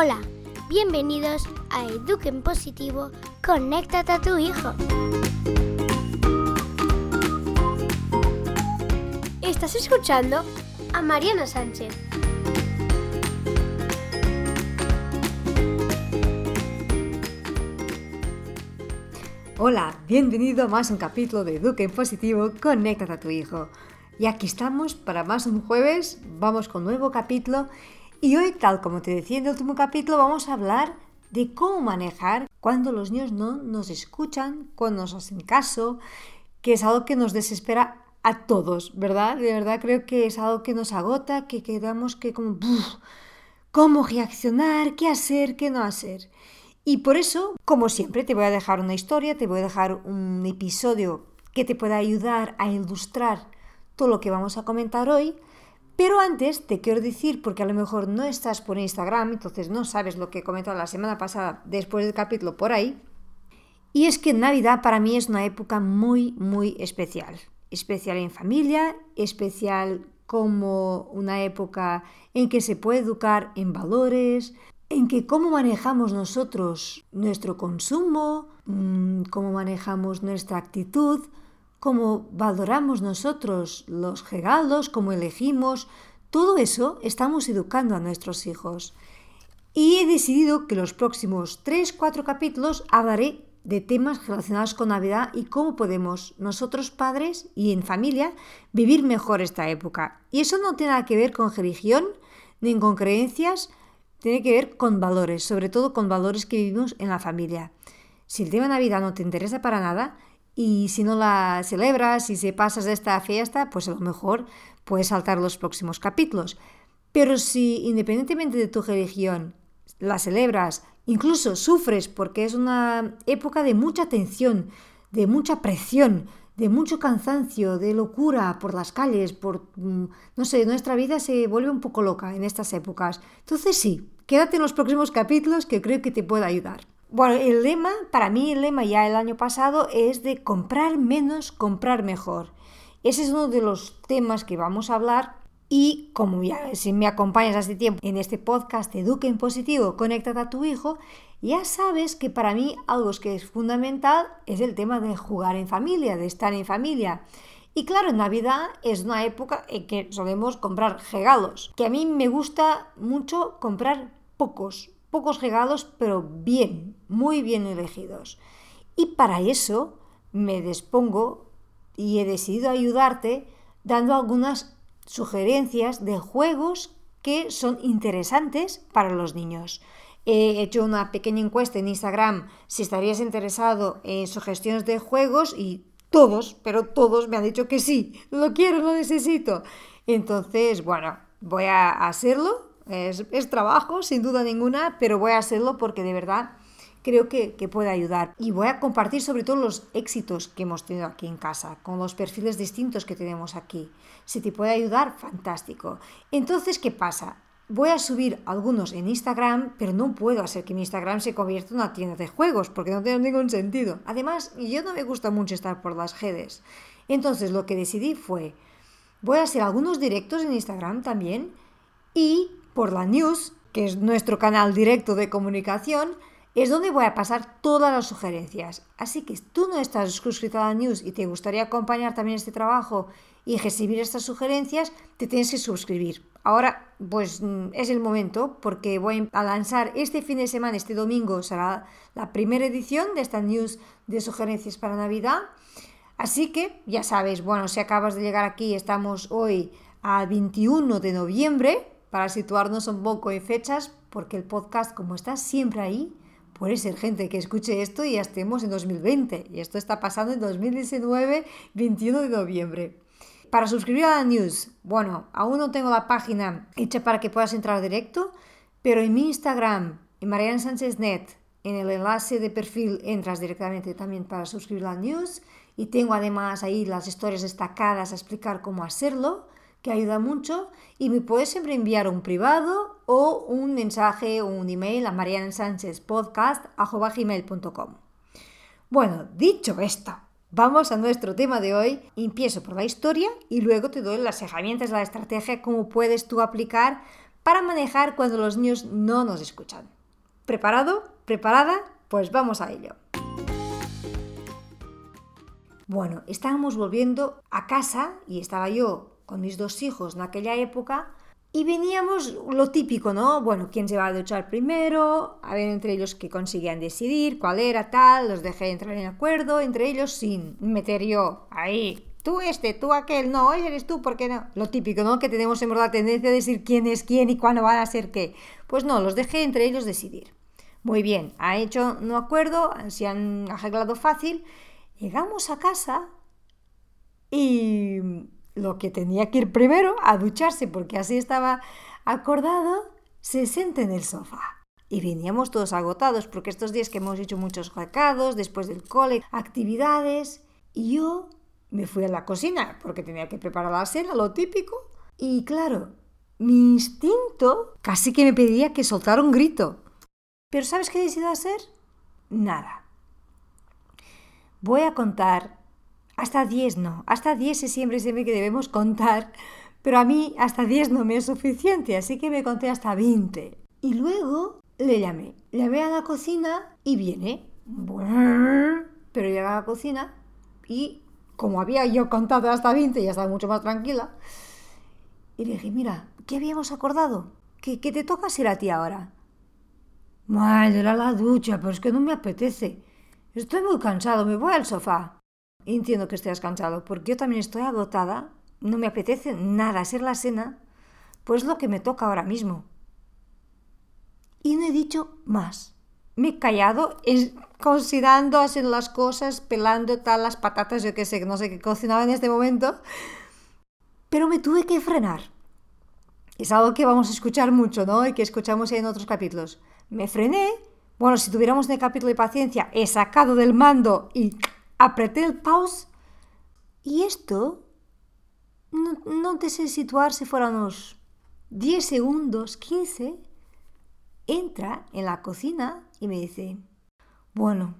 Hola, bienvenidos a Eduquen Positivo, conéctate a tu hijo. Estás escuchando a Mariana Sánchez. Hola, bienvenido a más un capítulo de Eduquen Positivo, conéctate a tu hijo. Y aquí estamos para más un jueves, vamos con nuevo capítulo y hoy, tal como te decía en el último capítulo, vamos a hablar de cómo manejar cuando los niños no nos escuchan, cuando nos hacen caso, que es algo que nos desespera a todos, ¿verdad? De verdad creo que es algo que nos agota, que quedamos que como, ¿cómo reaccionar? ¿Qué hacer? ¿Qué no hacer? Y por eso, como siempre, te voy a dejar una historia, te voy a dejar un episodio que te pueda ayudar a ilustrar todo lo que vamos a comentar hoy pero antes te quiero decir, porque a lo mejor no estás por Instagram, entonces no sabes lo que he comentado la semana pasada después del capítulo por ahí, y es que Navidad para mí es una época muy, muy especial. Especial en familia, especial como una época en que se puede educar en valores, en que cómo manejamos nosotros nuestro consumo, mm, cómo manejamos nuestra actitud, cómo valoramos nosotros los regalos, cómo elegimos, todo eso estamos educando a nuestros hijos. Y he decidido que los próximos 3-4 capítulos hablaré de temas relacionados con Navidad y cómo podemos nosotros padres y en familia vivir mejor esta época. Y eso no tiene nada que ver con religión ni con creencias, tiene que ver con valores, sobre todo con valores que vivimos en la familia. Si el tema Navidad no te interesa para nada, y si no la celebras y se pasas de esta fiesta, pues a lo mejor puedes saltar los próximos capítulos. Pero si independientemente de tu religión la celebras, incluso sufres porque es una época de mucha tensión, de mucha presión, de mucho cansancio, de locura por las calles, por, mm, no sé, nuestra vida se vuelve un poco loca en estas épocas. Entonces sí, quédate en los próximos capítulos que creo que te puede ayudar. Bueno, el lema, para mí el lema ya el año pasado es de comprar menos, comprar mejor. Ese es uno de los temas que vamos a hablar y como ya si me acompañas hace tiempo en este podcast Eduque en Positivo, conéctate a tu hijo, ya sabes que para mí algo que es fundamental es el tema de jugar en familia, de estar en familia. Y claro, Navidad es una época en que solemos comprar regalos, que a mí me gusta mucho comprar pocos, pocos regalos, pero bien, muy bien elegidos. Y para eso me dispongo y he decidido ayudarte dando algunas sugerencias de juegos que son interesantes para los niños. He hecho una pequeña encuesta en Instagram si estarías interesado en sugestiones de juegos y todos, pero todos me han dicho que sí, lo quiero, lo necesito. Entonces, bueno, voy a hacerlo es, trabajo, sin duda ninguna, pero voy a hacerlo porque de verdad creo que, que, puede ayudar. Y voy a compartir sobre todo los éxitos que hemos tenido aquí en casa, con los perfiles distintos que tenemos aquí. Si te puede ayudar, fantástico. Entonces, ¿qué pasa? Voy a subir algunos en Instagram, pero no puedo hacer que mi Instagram se convierta en una tienda de juegos, porque no tiene ningún sentido. Además, yo no me gusta mucho estar por las redes. Entonces, lo que decidí fue, voy a hacer algunos directos en Instagram también y por la news, que es nuestro canal directo de comunicación, es donde voy a pasar todas las sugerencias. Así que si tú no estás suscrito a la news y te gustaría acompañar también este trabajo y recibir estas sugerencias, te tienes que suscribir. Ahora, pues mm, es el momento porque voy a lanzar este fin de semana, este domingo, será la primera edición de esta news de sugerencias para Navidad. Así que ya sabes, bueno, si acabas de llegar aquí, estamos hoy a 21 de noviembre, para situarnos un poco en fechas, porque el podcast, como está siempre ahí, puede ser gente que escuche esto y ya estemos en 2020. Y esto está pasando en 2019, 21 de noviembre. Para suscribir a la news, bueno, aún no tengo la página hecha para que puedas entrar directo, pero en mi Instagram, en Mariana Sánchez Net, en el enlace de perfil entras directamente también para suscribir a la news y tengo además ahí las historias destacadas a explicar cómo hacerlo que ayuda mucho y me puedes siempre enviar un privado o un mensaje o un email a mariansanchezpodcast.com. Bueno, dicho esto, vamos a nuestro tema de hoy. Empiezo por la historia y luego te doy las herramientas, la estrategia, cómo puedes tú aplicar para manejar cuando los niños no nos escuchan. ¿Preparado? ¿Preparada? Pues vamos a ello. Bueno, estábamos volviendo a casa y estaba yo con mis dos hijos en aquella época y veníamos lo típico, ¿no? Bueno, quién se va a duchar primero, a ver entre ellos que conseguían decidir cuál era tal, los dejé entrar en acuerdo entre ellos sin meter yo ahí. Tú este, tú aquel, no, eres tú, ¿por qué no? Lo típico, ¿no? Que tenemos en la tendencia a decir quién es quién y cuándo van a ser qué. Pues no, los dejé entre ellos decidir. Muy bien, ha hecho un acuerdo, se han arreglado fácil Llegamos a casa y lo que tenía que ir primero a ducharse porque así estaba acordado, se siente en el sofá. Y veníamos todos agotados porque estos días que hemos hecho muchos recados, después del cole, actividades, y yo me fui a la cocina porque tenía que preparar la cena, lo típico. Y claro, mi instinto casi que me pedía que soltara un grito. Pero ¿sabes qué he decidido hacer? Nada. Voy a contar hasta 10 no, hasta 10 es siempre, siempre que debemos contar, pero a mí hasta 10 no me es suficiente, así que me conté hasta 20. Y luego le llamé, llamé a la cocina y viene, pero llega a la cocina y como había yo contado hasta 20, ya estaba mucho más tranquila, y le dije, mira, ¿qué habíamos acordado? ¿Que, te toca ir a ti ahora? Mal, era la ducha, pero es que no me apetece. Estoy muy cansado, me voy al sofá. Entiendo que estés cansado, porque yo también estoy agotada. No me apetece nada hacer la cena, pues lo que me toca ahora mismo. Y no he dicho más. Me he callado, considerando hacer las cosas, pelando tal las patatas, yo qué sé, no sé qué cocinaba en este momento. Pero me tuve que frenar. Es algo que vamos a escuchar mucho, ¿no? Y que escuchamos en otros capítulos. Me frené bueno, si tuviéramos el capítulo de paciencia, he sacado del mando y apreté el pause. Y esto, no, te sé situar si fueran unos 10 segundos, 15, entra en la cocina y me dice, bueno,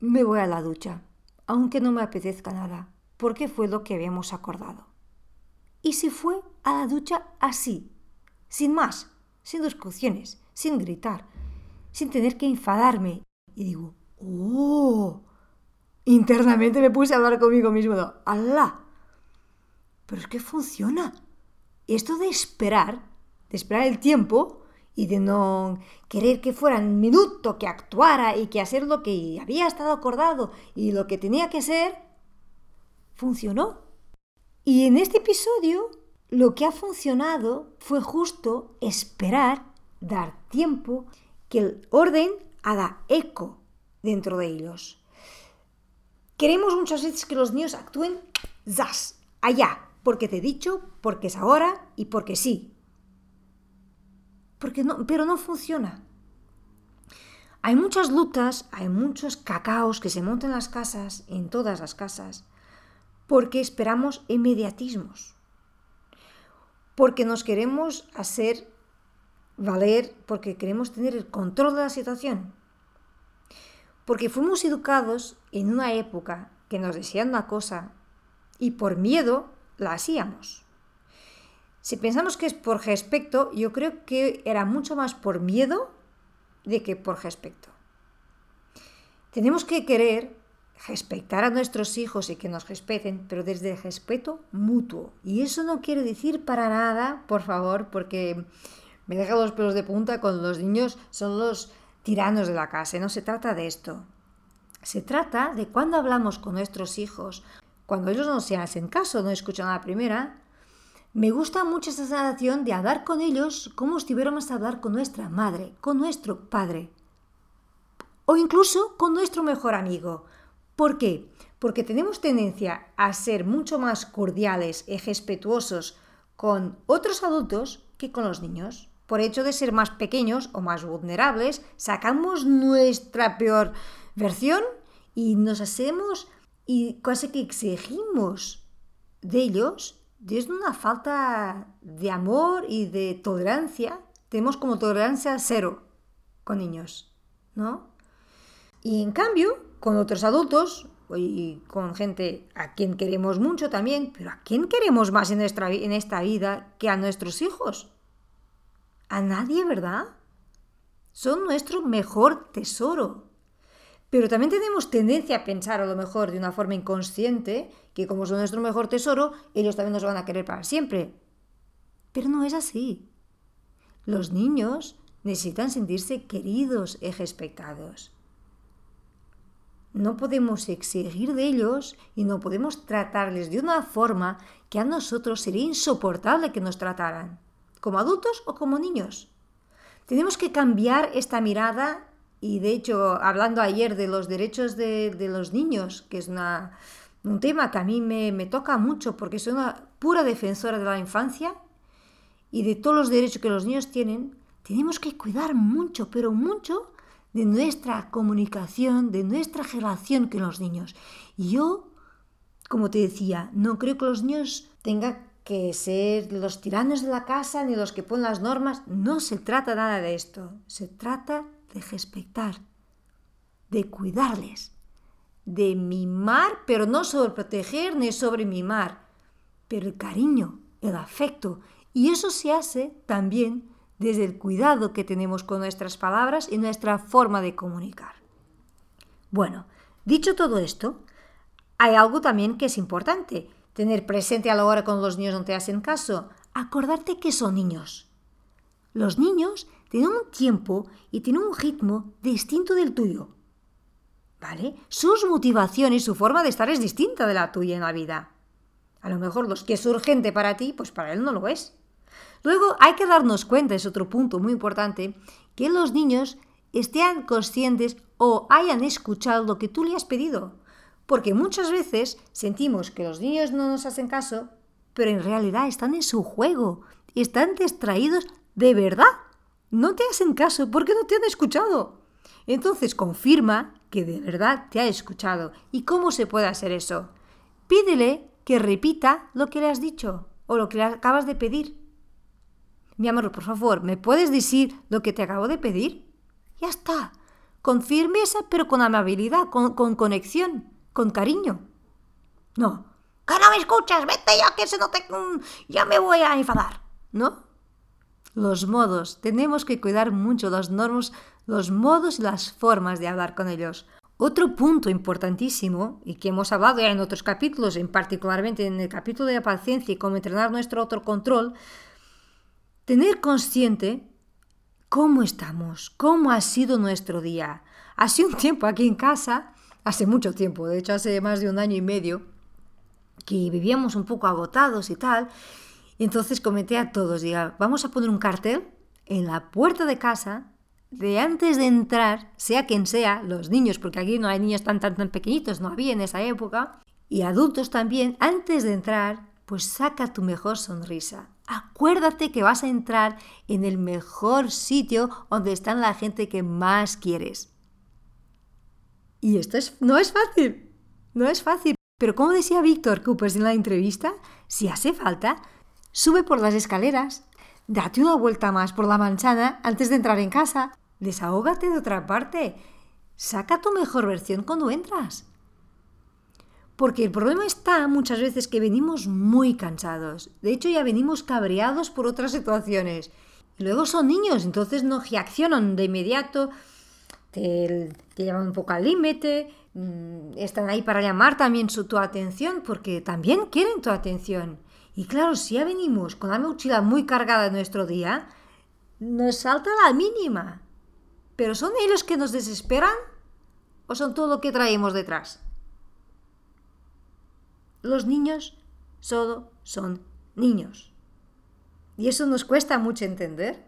me voy a la ducha, aunque no me apetezca nada, porque fue lo que habíamos acordado. Y se fue a la ducha así, sin más, sin discusiones, sin gritar, sin tener que enfadarme. Y digo, ¡oh! Internamente me puse a hablar conmigo mismo. ¡Alá! Pero es que funciona. Esto de esperar, de esperar el tiempo y de no querer que fuera un minuto que actuara y que hacer lo que había estado acordado y lo que tenía que ser, funcionó. Y en este episodio lo que ha funcionado fue justo esperar, dar tiempo que el orden haga eco dentro de ellos. Queremos muchas veces que los niños actúen zas, allá, porque te he dicho, porque es ahora y porque sí. Porque no, pero no funciona. Hay muchas lutas, hay muchos cacaos que se montan en las casas, en todas las casas, porque esperamos inmediatismos. Porque nos queremos hacer valer porque queremos tener el control de la situación. Porque fuimos educados en una época que nos decían una cosa y por miedo la hacíamos. Si pensamos que es por respeto, yo creo que era mucho más por miedo de que por respeto. Tenemos que querer respetar a nuestros hijos y que nos respeten, pero desde el respeto mutuo. Y eso no quiere decir para nada, por favor, porque me deja los pelos de punta cuando los niños son los tiranos de la casa. No se trata de esto. Se trata de cuando hablamos con nuestros hijos, cuando ellos no se hacen caso, no escuchan a la primera. Me gusta mucho esta sensación de hablar con ellos como si estuviéramos a hablar con nuestra madre, con nuestro padre. O incluso con nuestro mejor amigo. ¿Por qué? Porque tenemos tendencia a ser mucho más cordiales y respetuosos con otros adultos que con los niños por hecho de ser más pequeños o más vulnerables, sacamos nuestra peor versión y nos hacemos y casi que exigimos de ellos desde una falta de amor y de tolerancia. Tenemos como tolerancia cero con niños, ¿no? Y en cambio, con otros adultos y con gente a quien queremos mucho también, pero ¿a quién queremos más en, nuestra, en esta vida que a nuestros hijos? A nadie, ¿verdad? Son nuestro mejor tesoro. Pero también tenemos tendencia a pensar a lo mejor de una forma inconsciente que como son nuestro mejor tesoro, ellos también nos van a querer para siempre. Pero no es así. Los niños necesitan sentirse queridos y respetados. No podemos exigir de ellos y no podemos tratarles de una forma que a nosotros sería insoportable que nos trataran, como adultos o como niños. Tenemos que cambiar esta mirada y de hecho, hablando ayer de los derechos de, los niños, que es un tema que a mí me, me toca mucho porque soy una pura defensora de la infancia y de todos los derechos que los niños tienen, tenemos que cuidar mucho, pero mucho de nuestra comunicación, de nuestra relación con los niños. Y yo, como te decía, no creo que los niños tengan que ser los tiranos de la casa ni los que ponen las normas. No se trata nada de esto. Se trata de respetar, de cuidarles, de mimar, pero no sobreproteger ni sobre mimar, pero el cariño, el afecto. Y eso se hace también desde el cuidado que tenemos con nuestras palabras y nuestra forma de comunicar. Bueno, dicho todo esto, hay algo también que es importante, tener presente a la hora cuando los niños no te hacen caso, acordarte que son niños. Los niños tienen un tiempo y tienen un ritmo distinto del tuyo. ¿Vale? Sus motivaciones, su forma de estar es distinta de la tuya en la vida. A lo mejor los que es urgente para ti, pues para él no lo es. Luego hay que darnos cuenta, es otro punto muy importante, que los niños estén conscientes o hayan escuchado lo que tú le has pedido. Porque muchas veces sentimos que los niños no nos hacen caso, pero en realidad están en su juego y están distraídos de verdad. No te hacen caso porque no te han escuchado. Entonces confirma que de verdad te ha escuchado. ¿Y cómo se puede hacer eso? Pídele que repita lo que le has dicho o lo que le acabas de pedir. Mi amor, por favor, ¿me puedes decir lo que te acabo de pedir? Ya está. Con firmeza, pero con amabilidad, con, conexión, con cariño. No. Que no me escuchas, vete ya que se no te... Mm, ya me voy a enfadar. ¿No? Los modos. Tenemos que cuidar mucho los normas, los modos y las formas de hablar con ellos. Otro punto importantísimo, y que hemos hablado ya en otros capítulos, en particularmente en el capítulo de la paciencia y cómo entrenar nuestro autocontrol, tener consciente cómo estamos, cómo ha sido nuestro día. Hace un tiempo aquí en casa, hace mucho tiempo, de hecho hace más de un año y medio, que vivíamos un poco agotados y tal, y entonces comenté a todos, diga, vamos a poner un cartel en la puerta de casa de antes de entrar, sea quien sea, los niños, porque aquí no hay niños tan tan tan pequeñitos, no había en esa época, y adultos también, antes de entrar, pues saca tu mejor sonrisa. Acuérdate que vas a entrar en el mejor sitio donde está la gente que más quieres. Y esto es, no es fácil, no es fácil. Pero como decía Víctor Coopers en la entrevista, si hace falta, sube por las escaleras, date una vuelta más por la manzana antes de entrar en casa, desahógate de otra parte, saca tu mejor versión cuando entras. Porque el problema está muchas veces que venimos muy cansados. De hecho, ya venimos cabreados por otras situaciones. Y luego son niños, entonces no reaccionan de inmediato, te, llaman un poco al límite, mm, están ahí para llamar también su, tu atención, porque también quieren tu atención. Y claro, si ya venimos con la mochila muy cargada de nuestro día, nos salta la mínima. Pero ¿son ellos que nos desesperan? ¿O son todo lo que traemos detrás? los niños solo son niños. Y eso nos cuesta mucho entender.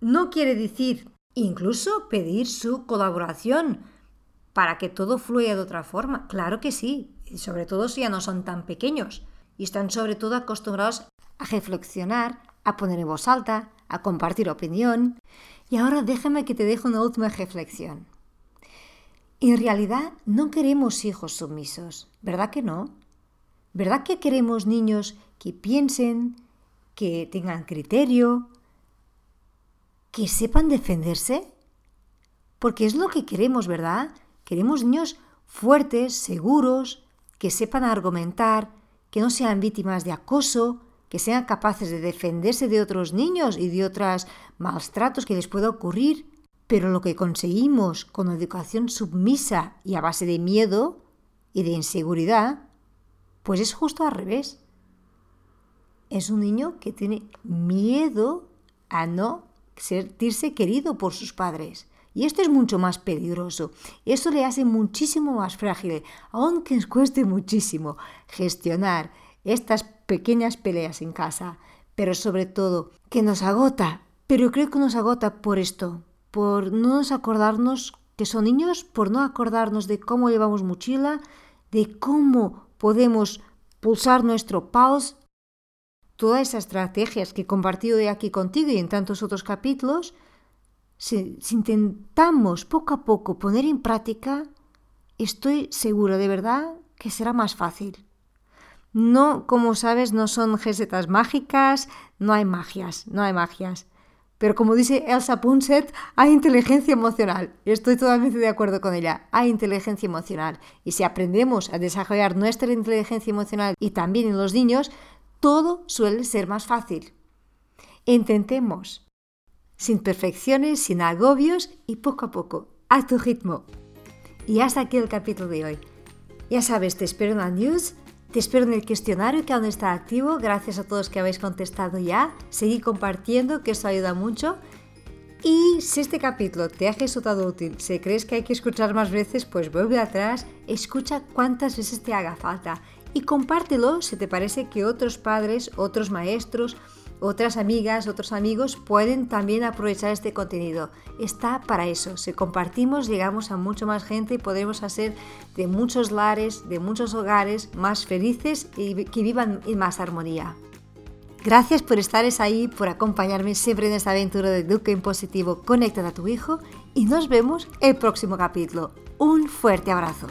No quiere decir incluso pedir su colaboración para que todo fluya de otra forma. Claro que sí, y sobre todo si ya no son tan pequeños y están sobre todo acostumbrados a reflexionar, a poner en voz alta, a compartir opinión. Y ahora déjame que te deje una última reflexión. En realidad no queremos hijos sumisos, ¿verdad que no? ¿Verdad que queremos niños que piensen, que tengan criterio, que sepan defenderse? Porque es lo que queremos, ¿verdad? Queremos niños fuertes, seguros, que sepan argumentar, que no sean víctimas de acoso, que sean capaces de defenderse de otros niños y de otros maltratos que les pueda ocurrir. Pero lo que conseguimos con educación submisa y a base de miedo y de inseguridad, pues es justo al revés. Es un niño que tiene miedo a no sentirse querido por sus padres. Y esto es mucho más peligroso. Esto le hace muchísimo más frágil, aunque nos cueste muchísimo gestionar estas pequeñas peleas en casa, pero sobre todo que nos agota. Pero creo que nos agota por esto, por no nos acordarnos que son niños, por no acordarnos de cómo llevamos mochila, de cómo podemos pulsar nuestro pause. Todas esas estrategias que he compartido de aquí contigo y en tantos otros capítulos, si, intentamos poco a poco poner en práctica, estoy seguro de verdad que será más fácil. No, como sabes, no son recetas mágicas, no hay magias, no hay magias. Pero como dice Elsa Punset, hay inteligencia emocional. Estoy totalmente de acuerdo con ella. Hay inteligencia emocional. Y si aprendemos a desarrollar nuestra inteligencia emocional y también en los niños, todo suele ser más fácil. Intentemos. Sin perfecciones, sin agobios y poco a poco, a tu ritmo. Y hasta aquí el capítulo de hoy. Ya sabes, te espero en la news te espero en el cuestionario que aún está activo. Gracias a todos que habéis contestado ya. Seguí compartiendo, que eso ayuda mucho. Y si este capítulo te ha resultado útil, si crees que hay que escuchar más veces, pues vuelve atrás, escucha cuántas veces te haga falta y compártelo si te parece que otros padres, otros maestros, otras amigas, otros amigos pueden también aprovechar este contenido. Está para eso. Si compartimos, llegamos a mucho más gente y podremos hacer de muchos lares, de muchos hogares más felices y que vivan en más armonía. Gracias por estar ahí, por acompañarme siempre en esta aventura de Duque en Positivo. Conecta a tu hijo y nos vemos el próximo capítulo. Un fuerte abrazo.